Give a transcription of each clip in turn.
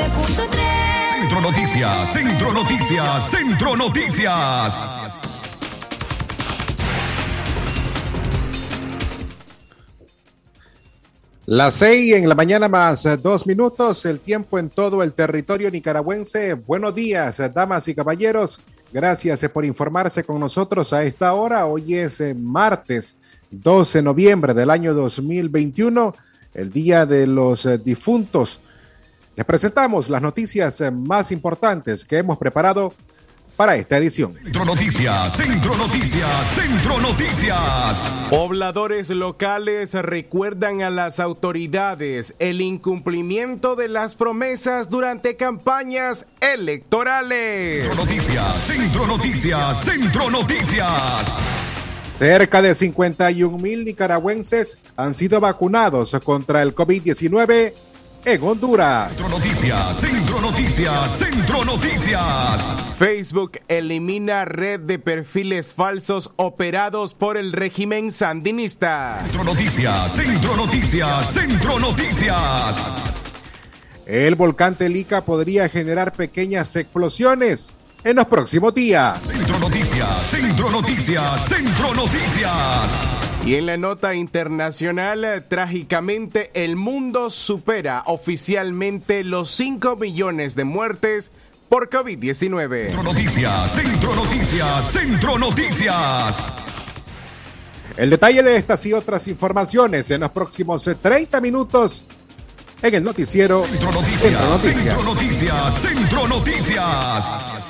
99.3. Centro Noticias, Centro Noticias, Centro Noticias. Las seis en la mañana más eh, dos minutos, el tiempo en todo el territorio nicaragüense. Buenos días, eh, damas y caballeros. Gracias eh, por informarse con nosotros a esta hora. Hoy es martes 12 de noviembre del año 2021, el Día de los Difuntos. Les presentamos las noticias más importantes que hemos preparado para esta edición. Centro Noticias, Centro Noticias, Centro Noticias. Pobladores locales recuerdan a las autoridades el incumplimiento de las promesas durante campañas electorales. Centro Noticias, Centro Noticias, Centro Noticias. Cerca de 51 mil nicaragüenses han sido vacunados contra el COVID-19 en Honduras. Centro Noticias, Centro Noticias, Centro Noticias. Facebook elimina red de perfiles falsos operados por el régimen sandinista. Centro Noticias, Centro Noticias, Centro Noticias. El volcán Telica podría generar pequeñas explosiones en los próximos días. Centro Noticias, Centro Noticias, Centro Noticias. Y en la nota internacional, trágicamente, el mundo supera oficialmente los 5 millones de muertes por COVID-19. Centro Noticias, Centro Noticias, Centro Noticias. El detalle de estas y otras informaciones en los próximos 30 minutos en el noticiero Centro Noticias, Centro Noticias, Centro Noticias.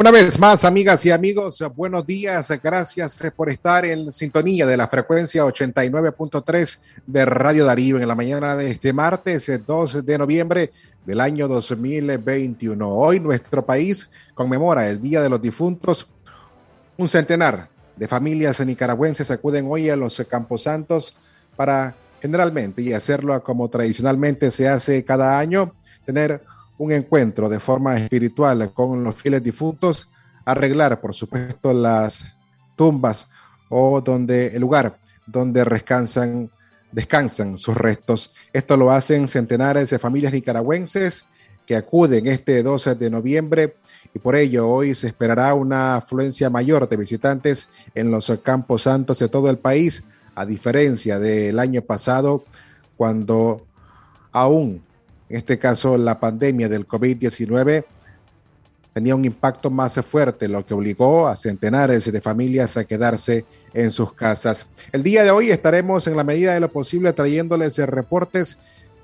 Una vez más, amigas y amigos, buenos días. Gracias por estar en sintonía de la frecuencia 89.3 de Radio Darío en la mañana de este martes 2 de noviembre del año 2021. Hoy nuestro país conmemora el Día de los Difuntos. Un centenar de familias nicaragüenses acuden hoy a los Camposantos para generalmente y hacerlo como tradicionalmente se hace cada año, tener un encuentro de forma espiritual con los fieles difuntos, arreglar, por supuesto, las tumbas o donde el lugar donde descansan, sus restos. Esto lo hacen centenares de familias nicaragüenses que acuden este 12 de noviembre y por ello hoy se esperará una afluencia mayor de visitantes en los campos santos de todo el país, a diferencia del año pasado, cuando aún en este caso la pandemia del COVID-19 tenía un impacto más fuerte, lo que obligó a centenares de familias a quedarse en sus casas. El día de hoy estaremos en la medida de lo posible trayéndoles reportes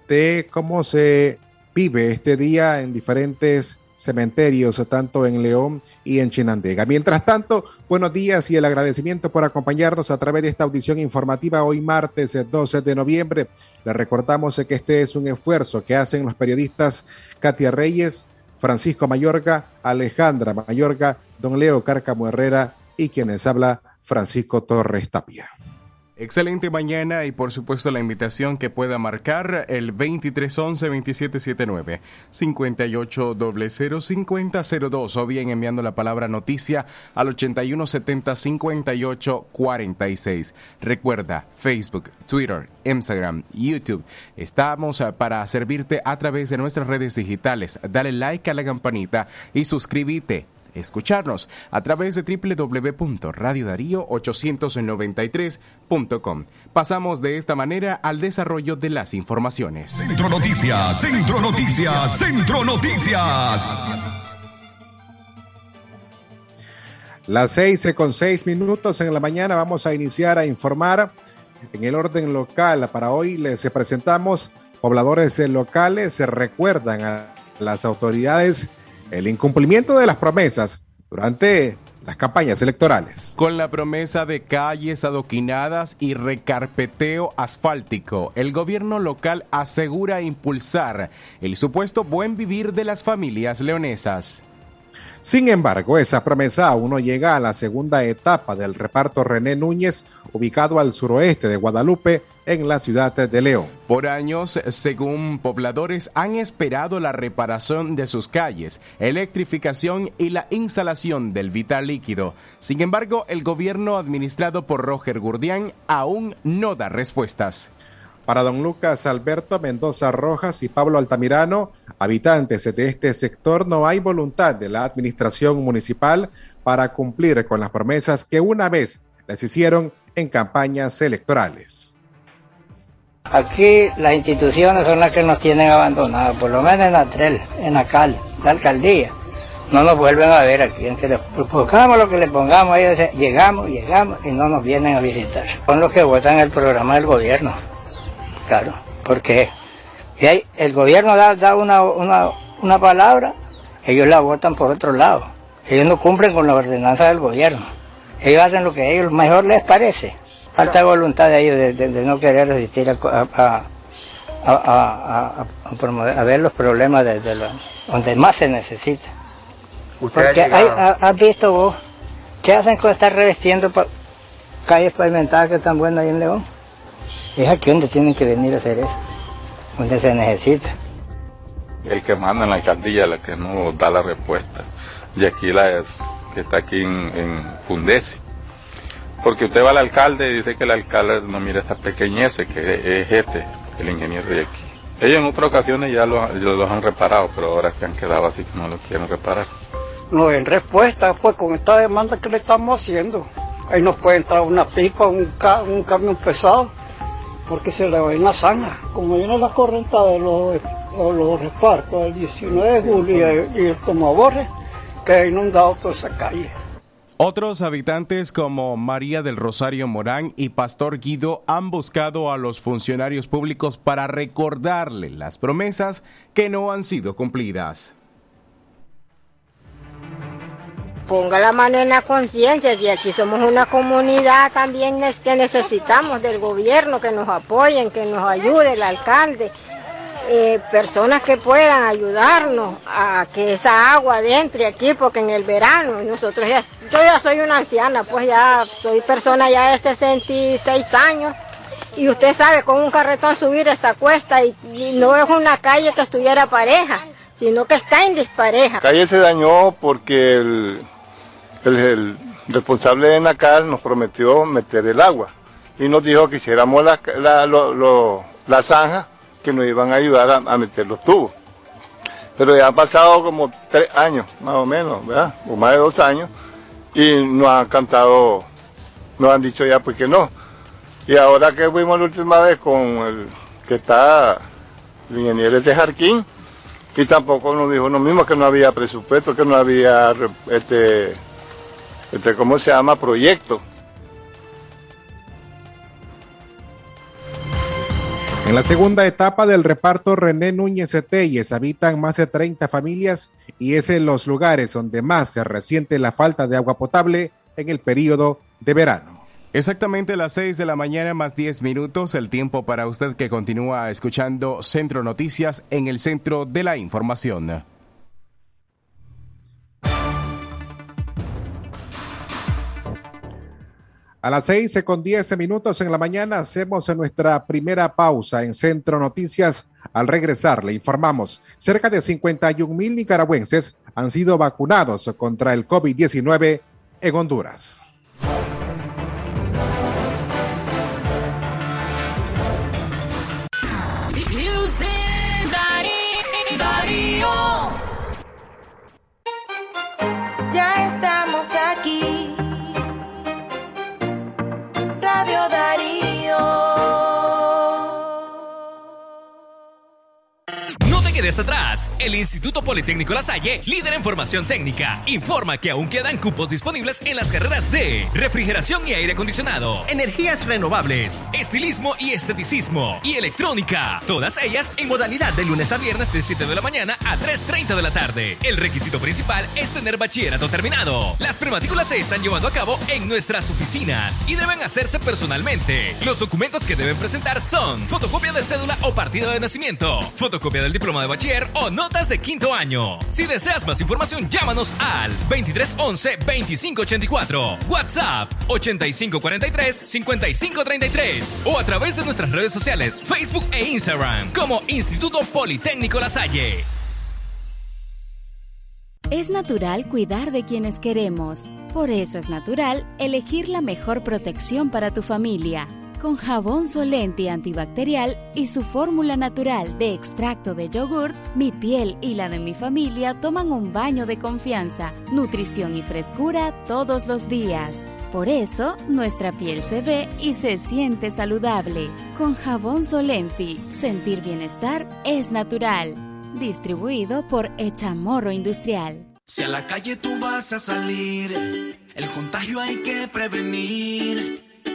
de cómo se vive este día en diferentes cementerios, tanto en León y en Chinandega. Mientras tanto, buenos días y el agradecimiento por acompañarnos a través de esta audición informativa hoy martes 12 de noviembre. Le recordamos que este es un esfuerzo que hacen los periodistas Katia Reyes, Francisco Mayorga, Alejandra Mayorga, don Leo Cárcamo Herrera y quienes habla Francisco Torres Tapia. Excelente mañana y por supuesto la invitación que pueda marcar el 2311-2779, 5800-5002 o bien enviando la palabra noticia al 8170-5846. Recuerda, Facebook, Twitter, Instagram, YouTube. Estamos ah, para servirte a través de nuestras redes digitales. Dale like a la campanita y suscríbete escucharnos a través de www.radiodarío893.com. Pasamos de esta manera al desarrollo de las informaciones. Centro Noticias, Centro Noticias, Centro Noticias. Las seis con seis minutos en la mañana vamos a iniciar a informar en el orden local. Para hoy les presentamos pobladores locales, se recuerdan a las autoridades el incumplimiento de las promesas durante las campañas electorales. Con la promesa de calles adoquinadas y recarpeteo asfáltico, el gobierno local asegura impulsar el supuesto buen vivir de las familias leonesas. Sin embargo, esa promesa aún no llega a la segunda etapa del reparto René Núñez, ubicado al suroeste de Guadalupe, en la ciudad de León. Por años, según pobladores, han esperado la reparación de sus calles, electrificación y la instalación del vital líquido. Sin embargo, el gobierno administrado por Roger Gurdián aún no da respuestas. Para don Lucas Alberto Mendoza Rojas y Pablo Altamirano, habitantes de este sector, no hay voluntad de la administración municipal para cumplir con las promesas que una vez les hicieron en campañas electorales. Aquí las instituciones son las que nos tienen abandonados, por lo menos en Atrel, en Acal, la alcaldía. No nos vuelven a ver aquí, aunque le pongamos lo que le pongamos, ellos llegamos, llegamos y no nos vienen a visitar. Son los que votan el programa del gobierno. Claro, porque el gobierno da, da una, una, una, palabra, ellos la votan por otro lado. Ellos no cumplen con la ordenanza del gobierno. Ellos hacen lo que a ellos mejor les parece. Falta voluntad de ellos de, de, no querer resistir a, a, a ver los problemas de, donde más se necesita. Porque hay, has visto vos, ¿qué hacen con estar revestiendo calles pavimentadas que están buenas ahí en León? Es aquí donde tienen que venir a hacer eso, donde se necesita. El que manda en la alcaldía la que no da la respuesta. Y aquí la que está aquí en, en Fundesi. Porque usted va al alcalde y dice que el alcalde no mira esta pequeñez que es este, el ingeniero de aquí. Ellos en otras ocasiones ya los, los han reparado, pero ahora que han quedado así que no lo quieren reparar. No, en respuesta, pues con esta demanda que le estamos haciendo, ahí nos puede entrar una pipa, un, ca un camión pesado porque se le va en la zanja. Como viene la corriente de los, los repartos del 19 de julio y el Tomaborre, que ha inundado toda esa calle. Otros habitantes como María del Rosario Morán y Pastor Guido han buscado a los funcionarios públicos para recordarle las promesas que no han sido cumplidas. Ponga la mano en la conciencia y aquí somos una comunidad también que necesitamos del gobierno que nos apoyen, que nos ayude el alcalde, eh, personas que puedan ayudarnos a que esa agua entre aquí porque en el verano nosotros ya, yo ya soy una anciana, pues ya soy persona ya de 66 años y usted sabe con un carretón subir esa cuesta y, y no es una calle que estuviera pareja, sino que está en dispareja. La calle se dañó porque el el, el, responsable de Nacal nos prometió meter el agua y nos dijo que hiciéramos la, la, la zanja que nos iban a ayudar a, meter los tubos. Pero ya han pasado como tres años, más o menos, ¿verdad? O más de dos años, y nos han cantado, nos han dicho ya pues que no. Y ahora que fuimos la última vez con el que está el ingeniero de Jarquín, y tampoco nos dijo lo mismo, que no había presupuesto, que no había este, este, ¿cómo se llama? Proyecto. En la segunda etapa del reparto René Núñez Eteyes habitan más de 30 familias y es en los lugares donde más se resiente la falta de agua potable en el periodo de verano. Exactamente a las 6 de la mañana más 10 minutos, el tiempo para usted que continúa escuchando Centro Noticias en el centro de la información. A las seis con diez minutos en la mañana hacemos nuestra primera pausa en Centro Noticias. Al regresar le informamos, cerca de 51 mil nicaragüenses han sido vacunados contra el COVID-19 en Honduras. Atrás. El Instituto Politécnico La Salle, líder en formación técnica, informa que aún quedan cupos disponibles en las carreras de refrigeración y aire acondicionado, energías renovables, estilismo y esteticismo y electrónica. Todas ellas en modalidad de lunes a viernes de 7 de la mañana a 3.30 de la tarde. El requisito principal es tener bachillerato terminado. Las prematrículas se están llevando a cabo en nuestras oficinas y deben hacerse personalmente. Los documentos que deben presentar son fotocopia de cédula o partido de nacimiento, fotocopia del diploma de o notas de quinto año. Si deseas más información, llámanos al 2311-2584, WhatsApp 8543-5533 o a través de nuestras redes sociales, Facebook e Instagram como Instituto Politécnico La Salle. Es natural cuidar de quienes queremos. Por eso es natural elegir la mejor protección para tu familia. Con jabón Solenti antibacterial y su fórmula natural de extracto de yogur, mi piel y la de mi familia toman un baño de confianza, nutrición y frescura todos los días. Por eso, nuestra piel se ve y se siente saludable. Con jabón Solenti, sentir bienestar es natural. Distribuido por Echamorro Industrial. Si a la calle tú vas a salir, el contagio hay que prevenir.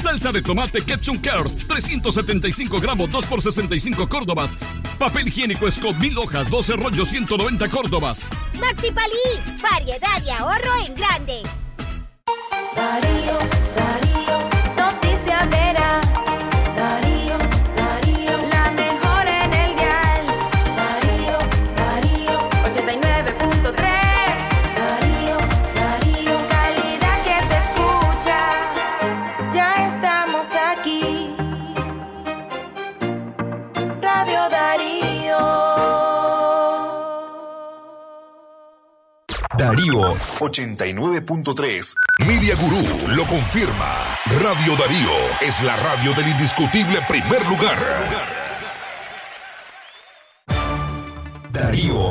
Salsa de tomate Ketchup Cares, 375 gramos, 2 por 65 córdobas. Papel higiénico Scott, 1000 hojas, 12 rollos, 190 córdobas. Maxi Palí, variedad y ahorro en grande. Darío, Darío, Darío 89.3. Media Gurú lo confirma. Radio Darío es la radio del indiscutible primer lugar. Darío.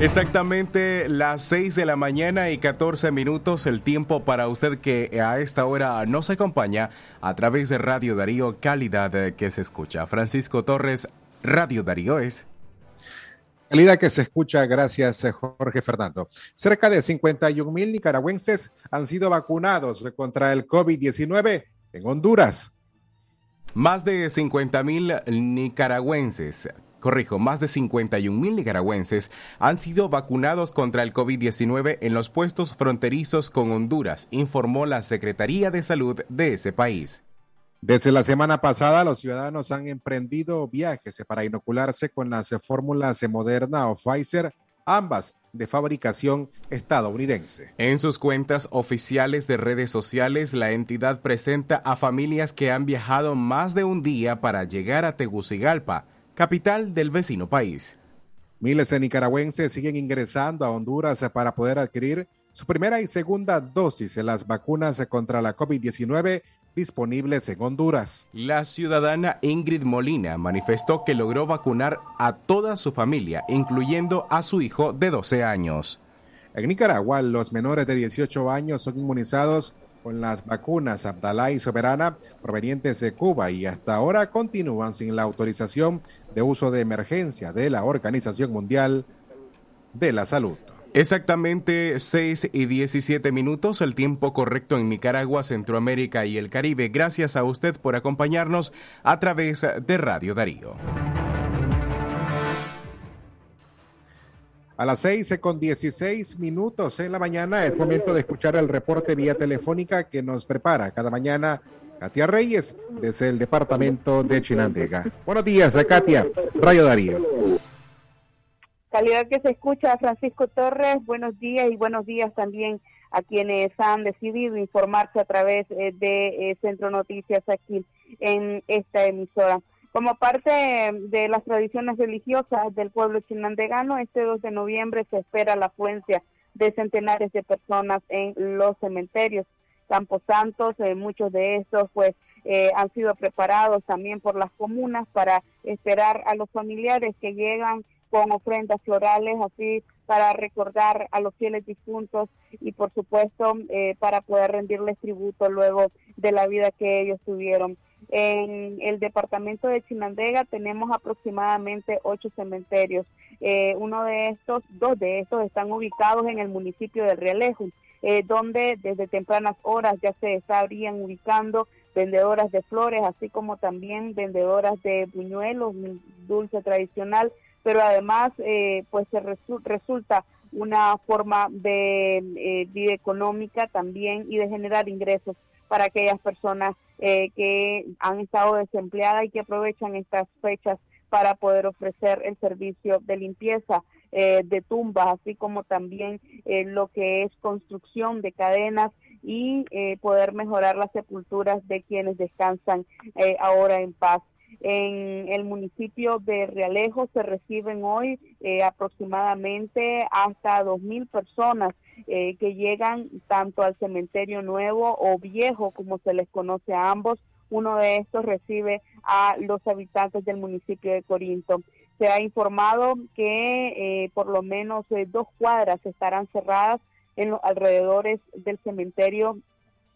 Exactamente las 6 de la mañana y 14 minutos, el tiempo para usted que a esta hora nos acompaña a través de Radio Darío, calidad que se escucha. Francisco Torres, Radio Darío es. Calidad que se escucha, gracias eh, Jorge Fernando. Cerca de 51 mil nicaragüenses han sido vacunados contra el COVID-19 en Honduras. Más de 50 mil nicaragüenses, corrijo, más de 51 mil nicaragüenses han sido vacunados contra el COVID-19 en los puestos fronterizos con Honduras, informó la Secretaría de Salud de ese país. Desde la semana pasada, los ciudadanos han emprendido viajes para inocularse con las fórmulas Moderna o Pfizer, ambas de fabricación estadounidense. En sus cuentas oficiales de redes sociales, la entidad presenta a familias que han viajado más de un día para llegar a Tegucigalpa, capital del vecino país. Miles de nicaragüenses siguen ingresando a Honduras para poder adquirir su primera y segunda dosis de las vacunas contra la COVID-19 disponibles en Honduras. La ciudadana Ingrid Molina manifestó que logró vacunar a toda su familia, incluyendo a su hijo de 12 años. En Nicaragua, los menores de 18 años son inmunizados con las vacunas Abdalá y Soberana provenientes de Cuba y hasta ahora continúan sin la autorización de uso de emergencia de la Organización Mundial de la Salud. Exactamente 6 y 17 minutos, el tiempo correcto en Nicaragua, Centroamérica y el Caribe. Gracias a usted por acompañarnos a través de Radio Darío. A las 6 con 16 minutos en la mañana es momento de escuchar el reporte vía telefónica que nos prepara cada mañana Katia Reyes desde el departamento de Chinandega. Buenos días, Katia, Radio Darío. Calidad que se escucha, Francisco Torres, buenos días y buenos días también a quienes han decidido informarse a través eh, de eh, Centro Noticias aquí en esta emisora. Como parte de las tradiciones religiosas del pueblo chinandegano, este 2 de noviembre se espera la afluencia de centenares de personas en los cementerios. Campos Santos, eh, muchos de estos pues eh, han sido preparados también por las comunas para esperar a los familiares que llegan con ofrendas florales, así para recordar a los fieles difuntos y por supuesto eh, para poder rendirles tributo luego de la vida que ellos tuvieron. En el departamento de Chinandega tenemos aproximadamente ocho cementerios. Eh, uno de estos, dos de estos están ubicados en el municipio de Realejo, eh, donde desde tempranas horas ya se estarían ubicando vendedoras de flores, así como también vendedoras de buñuelos, dulce tradicional, pero además eh, pues se resulta una forma de vida económica también y de generar ingresos para aquellas personas eh, que han estado desempleadas y que aprovechan estas fechas para poder ofrecer el servicio de limpieza eh, de tumbas, así como también eh, lo que es construcción de cadenas y poder mejorar las sepulturas de quienes descansan ahora en paz. En el municipio de Realejo se reciben hoy eh, aproximadamente hasta 2.000 personas eh, que llegan tanto al cementerio nuevo o viejo, como se les conoce a ambos. Uno de estos recibe a los habitantes del municipio de Corinto. Se ha informado que eh, por lo menos dos cuadras estarán cerradas en los alrededores del cementerio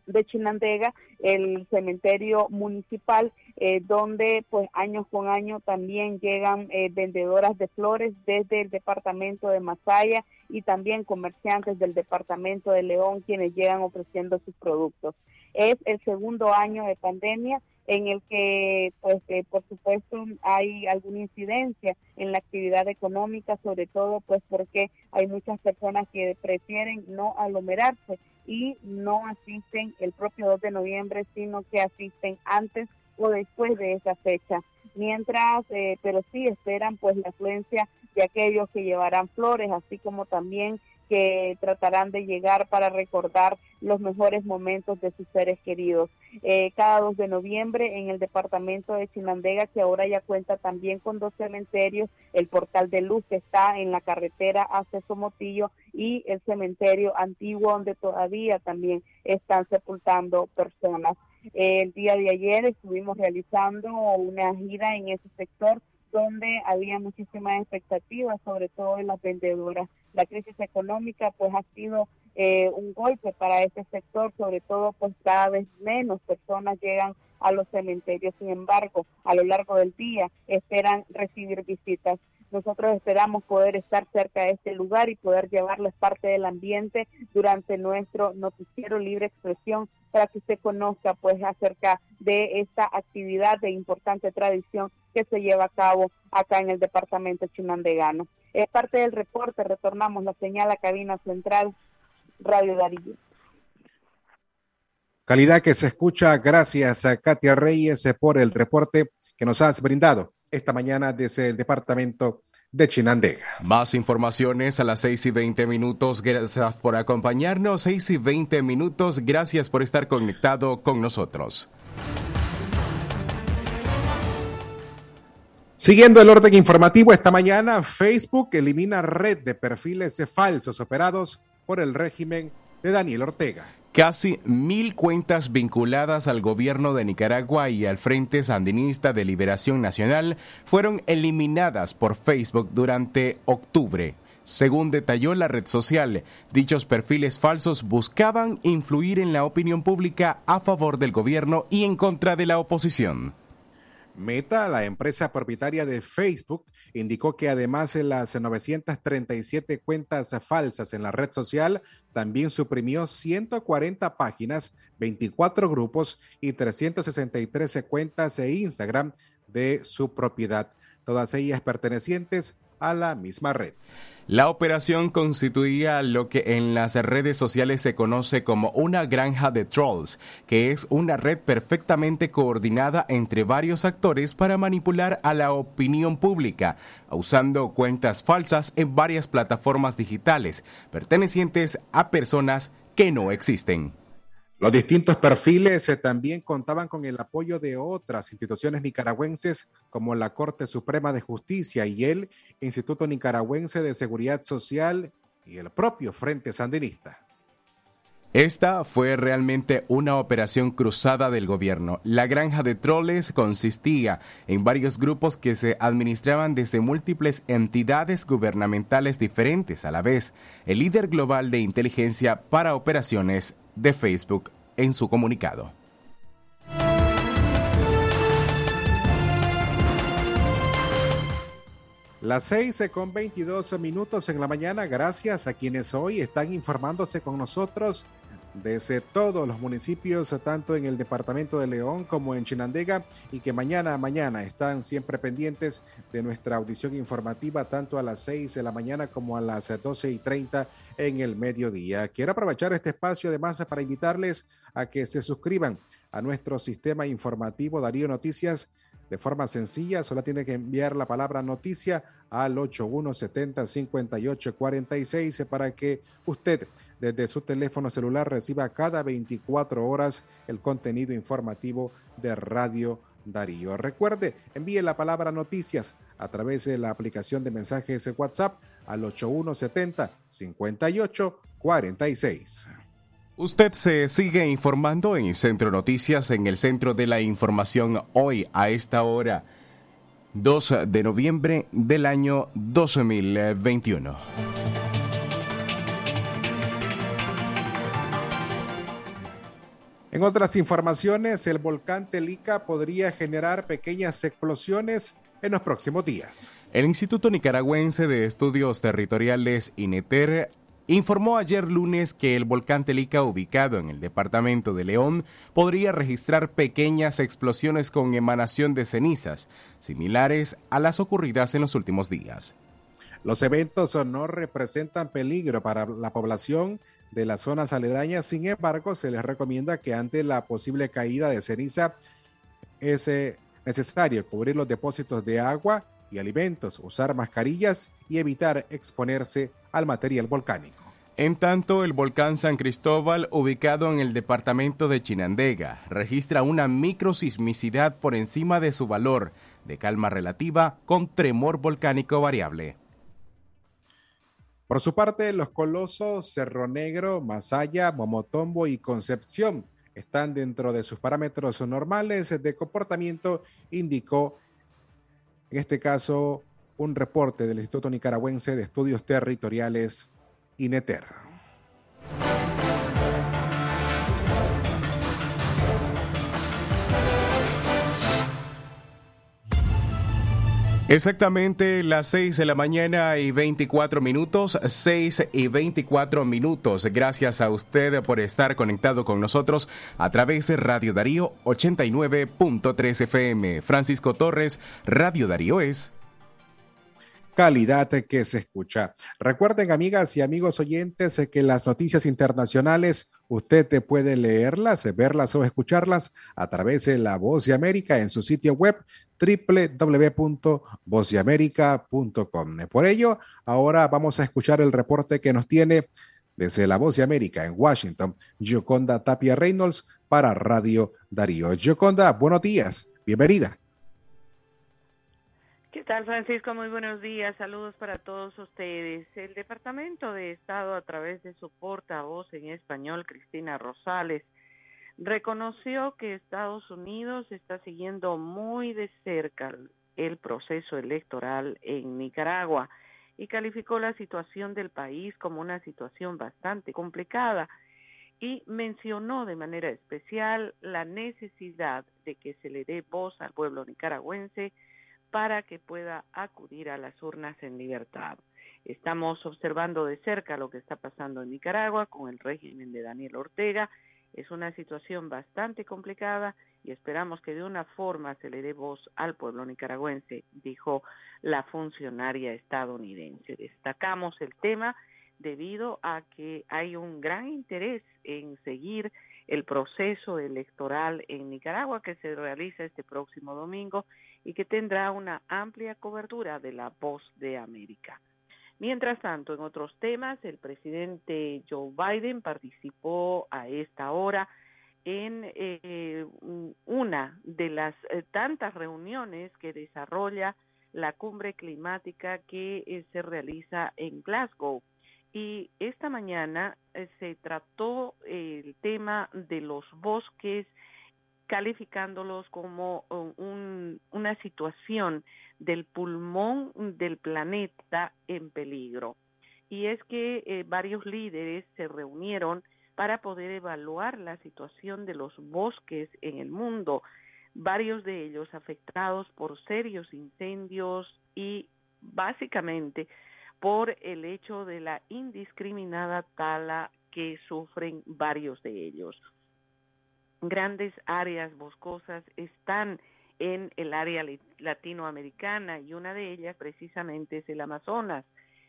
de Chinandega, el cementerio municipal, eh, donde pues años con año también llegan eh, vendedoras de flores desde el departamento de Masaya y también comerciantes del departamento de León quienes llegan ofreciendo sus productos. Es el segundo año de pandemia en el que, pues, eh, por supuesto, hay alguna incidencia en la actividad económica, sobre todo, pues, porque hay muchas personas que prefieren no aglomerarse y no asisten el propio 2 de noviembre, sino que asisten antes o después de esa fecha. Mientras, eh, pero sí esperan pues la afluencia de aquellos que llevarán flores, así como también que tratarán de llegar para recordar los mejores momentos de sus seres queridos. Eh, cada 2 de noviembre en el departamento de Chinandega, que ahora ya cuenta también con dos cementerios, el portal de luz que está en la carretera hacia Somotillo y el cementerio antiguo donde todavía también están sepultando personas. el día de ayer estuvimos realizando una gira en ese sector donde había muchísimas expectativas, sobre todo en las vendedoras. La crisis económica pues ha sido eh, un golpe para este sector, sobre todo pues cada vez menos personas llegan a los cementerios. Sin embargo, a lo largo del día esperan recibir visitas. Nosotros esperamos poder estar cerca de este lugar y poder llevarles parte del ambiente durante nuestro noticiero Libre Expresión para que usted conozca pues acerca de esta actividad de importante tradición que se lleva a cabo acá en el departamento chinandegano. Es parte del reporte, retornamos la señal a cabina central Radio Darío. Calidad que se escucha, gracias a Katia Reyes por el reporte que nos has brindado esta mañana desde el departamento de Chinandega. Más informaciones a las 6 y 20 minutos. Gracias por acompañarnos. 6 y 20 minutos. Gracias por estar conectado con nosotros. Siguiendo el orden informativo, esta mañana Facebook elimina red de perfiles falsos operados por el régimen de Daniel Ortega. Casi mil cuentas vinculadas al gobierno de Nicaragua y al Frente Sandinista de Liberación Nacional fueron eliminadas por Facebook durante octubre Según detalló la red social, dichos perfiles falsos buscaban influir en la opinión pública a favor del gobierno y en contra de la oposición. Meta, la empresa propietaria de Facebook, indicó que además de las 937 cuentas falsas en la red social, también suprimió 140 páginas, 24 grupos y 363 cuentas de Instagram de su propiedad, todas ellas pertenecientes a la misma red. La operación constituía lo que en las redes sociales se conoce como una granja de trolls, que es una red perfectamente coordinada entre varios actores para manipular a la opinión pública, usando cuentas falsas en varias plataformas digitales pertenecientes a personas que no existen. Los distintos perfiles eh, también contaban con el apoyo de otras instituciones nicaragüenses como la Corte Suprema de Justicia y el Instituto Nicaragüense de Seguridad Social y el propio Frente Sandinista. Esta fue realmente una operación cruzada del gobierno. La granja de troles consistía en varios grupos que se administraban desde múltiples entidades gubernamentales diferentes a la vez. El líder global de inteligencia para operaciones de Facebook en su comunicado. Las 6 con 22 minutos en la mañana, gracias a quienes hoy están informándose con nosotros desde todos los municipios, tanto en el departamento de León como en Chinandega, y que mañana mañana están siempre pendientes de nuestra audición informativa, tanto a las 6 de la mañana como a las 12 y 30 en el mediodía. Quiero aprovechar este espacio además para invitarles a que se suscriban a nuestro sistema informativo Darío Noticias de forma sencilla, solo tiene que enviar la palabra noticia al 8170-5846 para que usted desde su teléfono celular reciba cada 24 horas el contenido informativo de Radio Darío. Recuerde, envíe la palabra noticias a través de la aplicación de mensajes de WhatsApp al 8170-5846. Usted se sigue informando en Centro Noticias, en el centro de la información hoy a esta hora, 2 de noviembre del año 2021. En otras informaciones, el volcán Telica podría generar pequeñas explosiones en los próximos días. El Instituto Nicaragüense de Estudios Territoriales, INETER, informó ayer lunes que el volcán Telica, ubicado en el departamento de León, podría registrar pequeñas explosiones con emanación de cenizas, similares a las ocurridas en los últimos días. Los eventos no representan peligro para la población de las zonas aledañas, sin embargo, se les recomienda que ante la posible caída de ceniza es eh, necesario cubrir los depósitos de agua y alimentos, usar mascarillas y evitar exponerse al material volcánico. En tanto, el volcán San Cristóbal, ubicado en el departamento de Chinandega, registra una microsismicidad por encima de su valor de calma relativa con tremor volcánico variable. Por su parte, los colosos Cerro Negro, Masaya, Momotombo y Concepción están dentro de sus parámetros normales de comportamiento, indicó en este caso un reporte del Instituto Nicaragüense de Estudios Territoriales, INETER. Exactamente las 6 de la mañana y 24 minutos, 6 y 24 minutos. Gracias a usted por estar conectado con nosotros a través de Radio Darío 89.3 FM. Francisco Torres, Radio Darío es calidad que se escucha. Recuerden, amigas y amigos oyentes, que las noticias internacionales usted te puede leerlas, verlas o escucharlas a través de La Voz de América en su sitio web www.vozdeamerica.com. Por ello, ahora vamos a escuchar el reporte que nos tiene desde La Voz de América en Washington, Yoconda Tapia Reynolds para Radio Darío. Yoconda, buenos días, bienvenida. ¿Qué tal, Francisco? Muy buenos días. Saludos para todos ustedes. El Departamento de Estado, a través de su portavoz en español, Cristina Rosales, reconoció que Estados Unidos está siguiendo muy de cerca el proceso electoral en Nicaragua y calificó la situación del país como una situación bastante complicada y mencionó de manera especial la necesidad de que se le dé voz al pueblo nicaragüense para que pueda acudir a las urnas en libertad. Estamos observando de cerca lo que está pasando en Nicaragua con el régimen de Daniel Ortega. Es una situación bastante complicada y esperamos que de una forma se le dé voz al pueblo nicaragüense, dijo la funcionaria estadounidense. Destacamos el tema debido a que hay un gran interés en seguir el proceso electoral en Nicaragua que se realiza este próximo domingo y que tendrá una amplia cobertura de la voz de América. Mientras tanto, en otros temas, el presidente Joe Biden participó a esta hora en eh, una de las eh, tantas reuniones que desarrolla la cumbre climática que eh, se realiza en Glasgow. Y esta mañana eh, se trató el tema de los bosques calificándolos como un, una situación del pulmón del planeta en peligro. Y es que eh, varios líderes se reunieron para poder evaluar la situación de los bosques en el mundo, varios de ellos afectados por serios incendios y básicamente por el hecho de la indiscriminada tala que sufren varios de ellos grandes áreas boscosas están en el área latinoamericana y una de ellas precisamente es el Amazonas,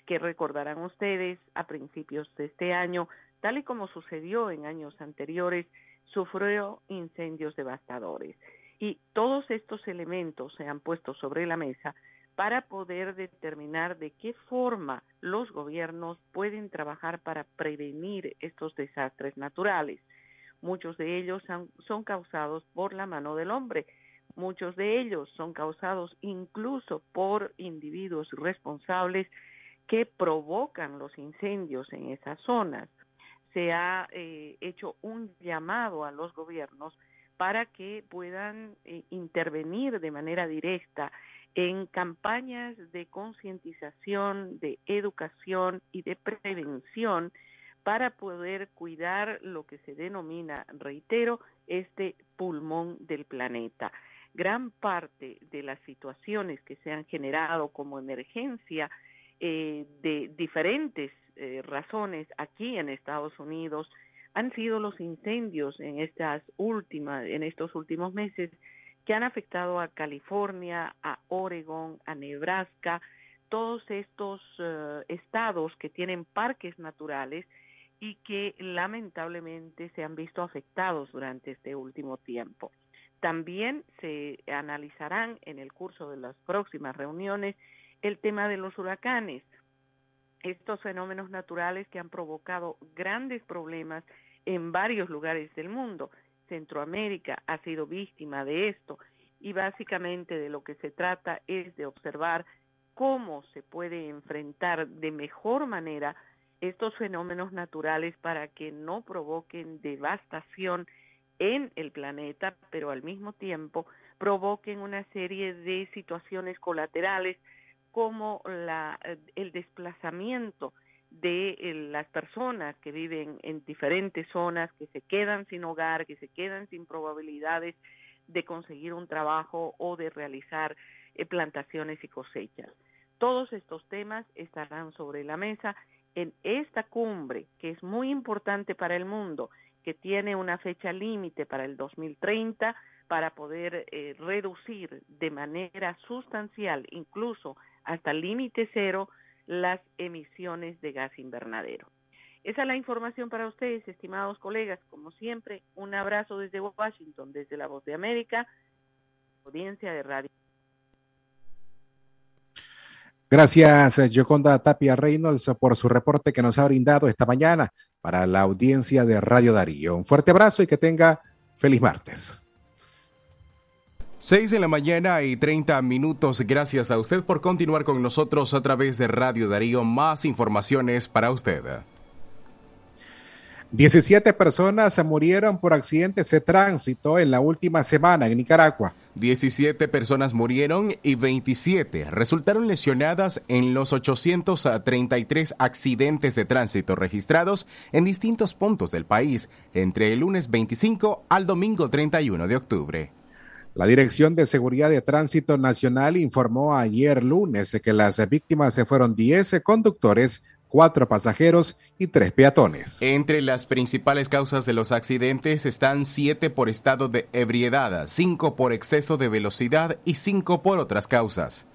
que recordarán ustedes a principios de este año, tal y como sucedió en años anteriores, sufrió incendios devastadores. Y todos estos elementos se han puesto sobre la mesa para poder determinar de qué forma los gobiernos pueden trabajar para prevenir estos desastres naturales. Muchos de ellos son causados por la mano del hombre. Muchos de ellos son causados incluso por individuos responsables que provocan los incendios en esas zonas. Se ha eh, hecho un llamado a los gobiernos para que puedan eh, intervenir de manera directa en campañas de concientización, de educación y de prevención para poder cuidar lo que se denomina, reitero, este pulmón del planeta. Gran parte de las situaciones que se han generado como emergencia eh, de diferentes eh, razones aquí en Estados Unidos han sido los incendios en estas últimas, en estos últimos meses que han afectado a California, a Oregon, a Nebraska, todos estos eh, estados que tienen parques naturales y que lamentablemente se han visto afectados durante este último tiempo. También se analizarán en el curso de las próximas reuniones el tema de los huracanes, estos fenómenos naturales que han provocado grandes problemas en varios lugares del mundo. Centroamérica ha sido víctima de esto y básicamente de lo que se trata es de observar cómo se puede enfrentar de mejor manera estos fenómenos naturales para que no provoquen devastación en el planeta, pero al mismo tiempo provoquen una serie de situaciones colaterales como la, el desplazamiento de eh, las personas que viven en diferentes zonas, que se quedan sin hogar, que se quedan sin probabilidades de conseguir un trabajo o de realizar eh, plantaciones y cosechas. Todos estos temas estarán sobre la mesa en esta cumbre, que es muy importante para el mundo, que tiene una fecha límite para el 2030 para poder eh, reducir de manera sustancial, incluso hasta límite cero, las emisiones de gas invernadero. Esa es la información para ustedes, estimados colegas. Como siempre, un abrazo desde Washington, desde la Voz de América, audiencia de radio. Gracias, Yoconda Tapia Reynolds, por su reporte que nos ha brindado esta mañana para la audiencia de Radio Darío. Un fuerte abrazo y que tenga feliz martes. 6 de la mañana y 30 minutos. Gracias a usted por continuar con nosotros a través de Radio Darío. Más informaciones para usted. 17 personas se murieron por accidentes de tránsito en la última semana en Nicaragua. 17 personas murieron y 27 resultaron lesionadas en los 833 accidentes de tránsito registrados en distintos puntos del país entre el lunes 25 al domingo 31 de octubre. La Dirección de Seguridad de Tránsito Nacional informó ayer lunes que las víctimas se fueron 10 conductores cuatro pasajeros y tres peatones. Entre las principales causas de los accidentes están siete por estado de ebriedad, cinco por exceso de velocidad y cinco por otras causas.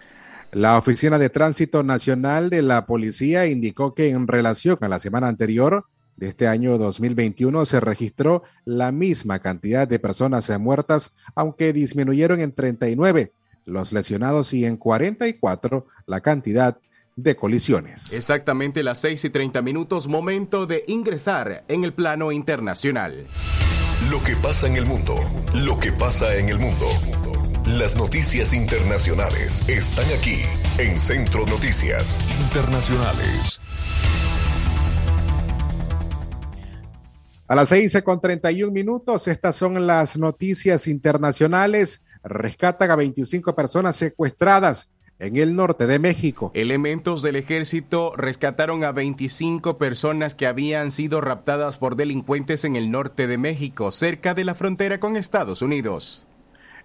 La Oficina de Tránsito Nacional de la Policía indicó que en relación a la semana anterior de este año 2021 se registró la misma cantidad de personas muertas, aunque disminuyeron en 39 los lesionados y en 44 la cantidad de colisiones. Exactamente las 6 y 30 minutos, momento de ingresar en el plano internacional. Lo que pasa en el mundo, lo que pasa en el mundo. Las noticias internacionales están aquí en Centro Noticias Internacionales. A las 6 con 31 minutos, estas son las noticias internacionales. Rescatan a 25 personas secuestradas en el norte de México. Elementos del ejército rescataron a 25 personas que habían sido raptadas por delincuentes en el norte de México, cerca de la frontera con Estados Unidos.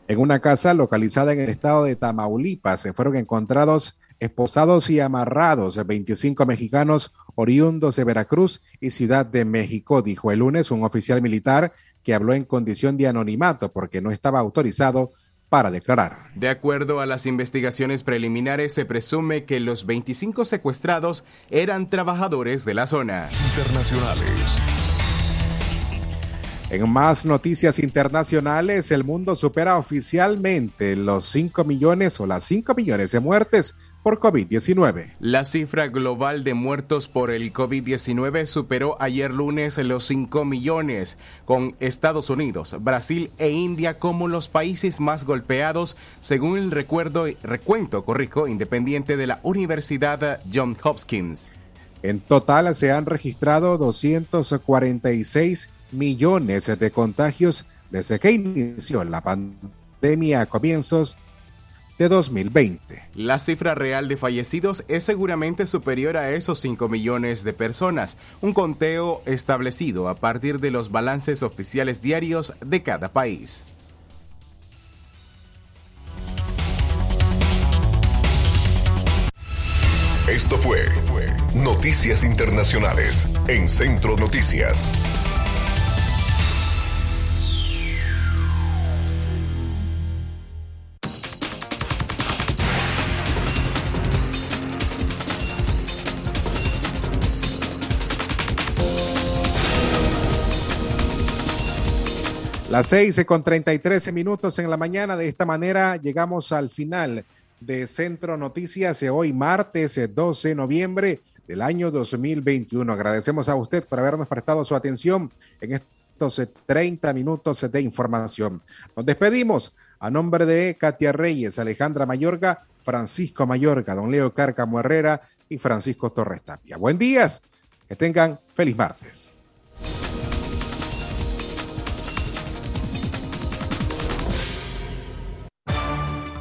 En una casa localizada en el estado de Tamaulipas se fueron encontrados esposados y amarrados 25 mexicanos oriundos de Veracruz y Ciudad de México, dijo el lunes un oficial militar que habló en condición de anonimato porque no estaba autorizado para declarar. De acuerdo a las investigaciones preliminares, se presume que los 25 secuestrados eran trabajadores de la zona. Internacionales. En más noticias internacionales, el mundo supera oficialmente los 5 millones o las 5 millones de muertes por COVID-19. La cifra global de muertos por el COVID-19 superó ayer lunes los 5 millones, con Estados Unidos, Brasil e India como los países más golpeados, según el recuerdo, recuento corrijo, independiente de la Universidad John Hopkins. En total se han registrado 246 millones de contagios desde que inició la pandemia a comienzos de 2020. La cifra real de fallecidos es seguramente superior a esos 5 millones de personas, un conteo establecido a partir de los balances oficiales diarios de cada país. Esto fue Noticias Internacionales en Centro Noticias. Las 6 con 33 minutos en la mañana. De esta manera llegamos al final de Centro Noticias hoy, martes 12 de noviembre del año 2021. Agradecemos a usted por habernos prestado su atención en estos 30 minutos de información. Nos despedimos a nombre de Katia Reyes, Alejandra Mayorga, Francisco Mayorga, don Leo Cárcamo Herrera y Francisco Torres Tapia. Buen días, que tengan feliz martes.